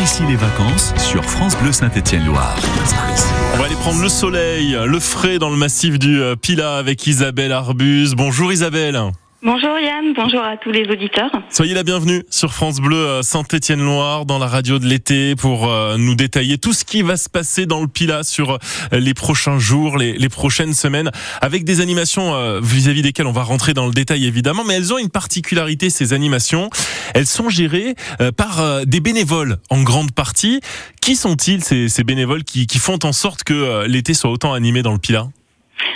ici les vacances sur France Bleu Saint-Étienne-Loire. On va aller prendre le soleil, le frais dans le massif du euh, Pila avec Isabelle Arbuse. Bonjour Isabelle. Bonjour Yann, bonjour à tous les auditeurs. Soyez la bienvenue sur France Bleu euh, Saint-Étienne-Loire dans la radio de l'été pour euh, nous détailler tout ce qui va se passer dans le Pila sur euh, les prochains jours, les, prochaines semaines, avec des animations vis-à-vis desquelles on va rentrer dans le détail évidemment, mais elles ont une particularité ces animations. Elles sont gérées par des bénévoles en grande partie. Qui sont-ils ces, ces bénévoles qui, qui font en sorte que l'été soit autant animé dans le Pila?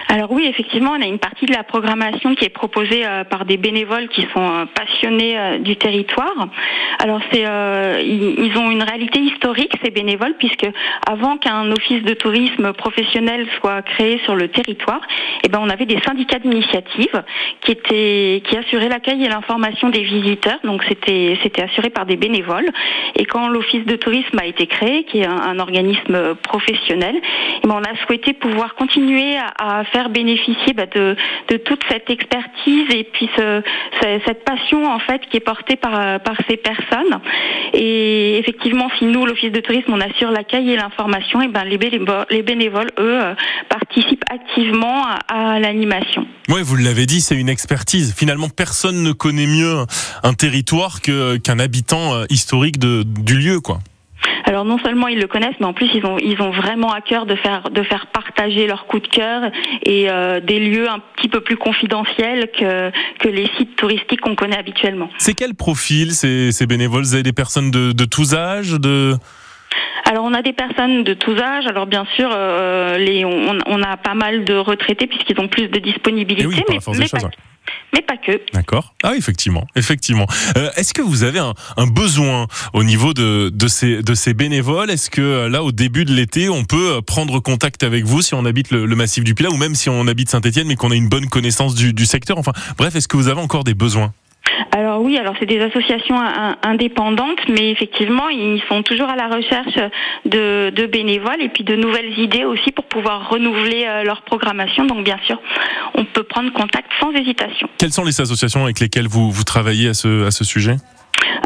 Alors oui, effectivement, on a une partie de la programmation qui est proposée euh, par des bénévoles qui sont euh, passionnés euh, du territoire. Alors c'est, ils, ont une réalité historique ces bénévoles puisque avant qu'un office de tourisme professionnel soit créé sur le territoire, eh ben on avait des syndicats d'initiative qui étaient qui assuraient l'accueil et l'information des visiteurs. Donc c'était c'était assuré par des bénévoles. Et quand l'office de tourisme a été créé, qui est un, organisme professionnel, eh ben on a souhaité pouvoir continuer à, à faire bénéficier bah, de, toute cette expertise et puis ce, cette passion en fait qui est portée par, ces personnes. Et effectivement, si nous, l'Office de tourisme, on assure l'accueil et l'information, et ben les bénévoles, les bénévoles, eux, euh, participent activement à, l'animation. Oui, vous l'avez dit, c'est une expertise. Finalement, personne ne connaît mieux un territoire qu'un habitant euh, historique du lieu, quoi. Alors non seulement ils le connaissent, mais en plus ils ont ils ont vraiment à cœur de faire de faire partager leur coup de cœur et euh, des lieux un petit peu plus confidentiels que que les sites touristiques qu'on connaît habituellement. C'est quel profil ces, ces bénévoles? Vous avez des personnes de, de tous âges de alors on a des personnes de tous âges. Alors bien sûr, euh, les, on, on, a pas mal de retraités puisqu'ils ont plus de disponibilité, eh oui, mais, mais, pas, mais pas que. D'accord. Ah, effectivement, effectivement. Euh, Est-ce que vous avez un, un, besoin au niveau de, de, ces, de ces bénévoles? Est-ce que euh, là, au début de l'été, on peut prendre contact avec vous si on habite le, le massif du Pilat ou même si on habite Saint-Etienne mais qu'on a une bonne connaissance du, du secteur? Enfin, bref, est-ce que vous avez encore des besoins? Alors oui, alors c'est des associations indépendantes, mais effectivement, ils sont toujours à la recherche de, bénévoles et puis de nouvelles idées aussi pour pouvoir renouveler leur programmation. Donc bien sûr, on peut prendre contact sans hésitation. Quelles sont les associations avec lesquelles vous, travaillez à ce sujet?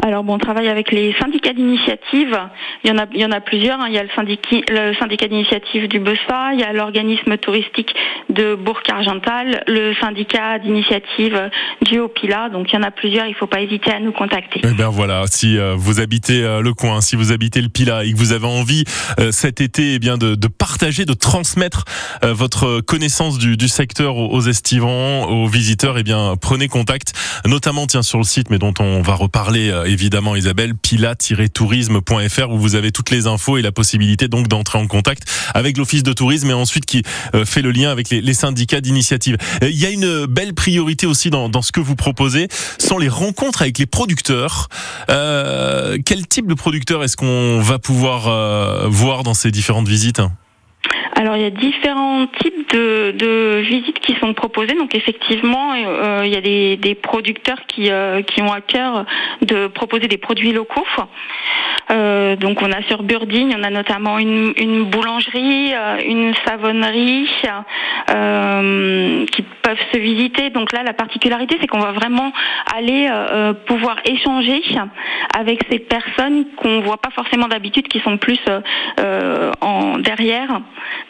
Alors bon, on travaille avec les syndicats d'initiative. Il y en a, il y en a plusieurs. Hein. Il y a le syndicat, le d'initiative du BESA, il y a l'organisme touristique de Bourg-Argental, le syndicat d'initiative du Haut-Pila. Donc il y en a plusieurs. Il ne faut pas hésiter à nous contacter. Eh bien voilà, si euh, vous habitez euh, le coin, si vous habitez le Pila et que vous avez envie euh, cet été, eh bien de, de, partager, de transmettre votre connaissance du, du secteur aux, aux, estivants, aux visiteurs, eh bien prenez contact, notamment tiens sur le site, mais dont on va reparler évidemment Isabelle, pila-tourisme.fr où vous avez toutes les infos et la possibilité donc d'entrer en contact avec l'office de tourisme et ensuite qui euh, fait le lien avec les, syndicats d'initiative. Euh, il y a une belle priorité aussi dans, dans, ce que vous proposez, sont les rencontres avec les producteurs. Euh, quel type de producteurs est-ce qu'on va pouvoir euh, voir dans ces différentes visites? Alors il y a différents types de, visites qui sont proposées. Donc effectivement, euh, il y a des, producteurs euh, qui ont à cœur de proposer des produits locaux. Euh, donc on a sur Burdine, on a notamment une, boulangerie, euh, une savonnerie euh, qui peuvent se visiter. Donc là, la particularité, c'est qu'on va vraiment aller pouvoir échanger avec ces personnes qu'on voit pas forcément d'habitude, qui sont plus en derrière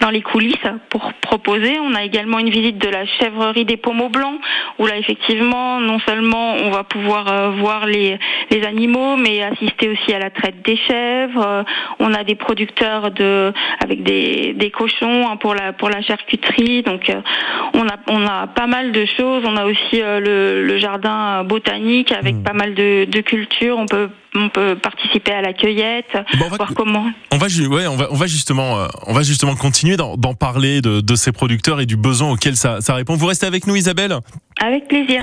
dans les coulisses pour proposer. On a également une visite de la chèvrerie des pommeaux blancs où là effectivement non seulement on va pouvoir voir les, les animaux mais assister aussi à la traite chèvres. Euh, on a des producteurs de avec des, des cochons hein, pour la pour la charcuterie. Donc euh, on a on a pas mal de choses. On a aussi le, le, jardin botanique avec mmh. pas mal de, de cultures. On peut on peut participer à la cueillette, bon, on va, voir comment. On va, ouais, on va, on va justement, on va justement continuer d'en parler de, de, ces producteurs et du besoin auquel ça, ça répond. Vous restez avec nous, Isabelle? Avec plaisir.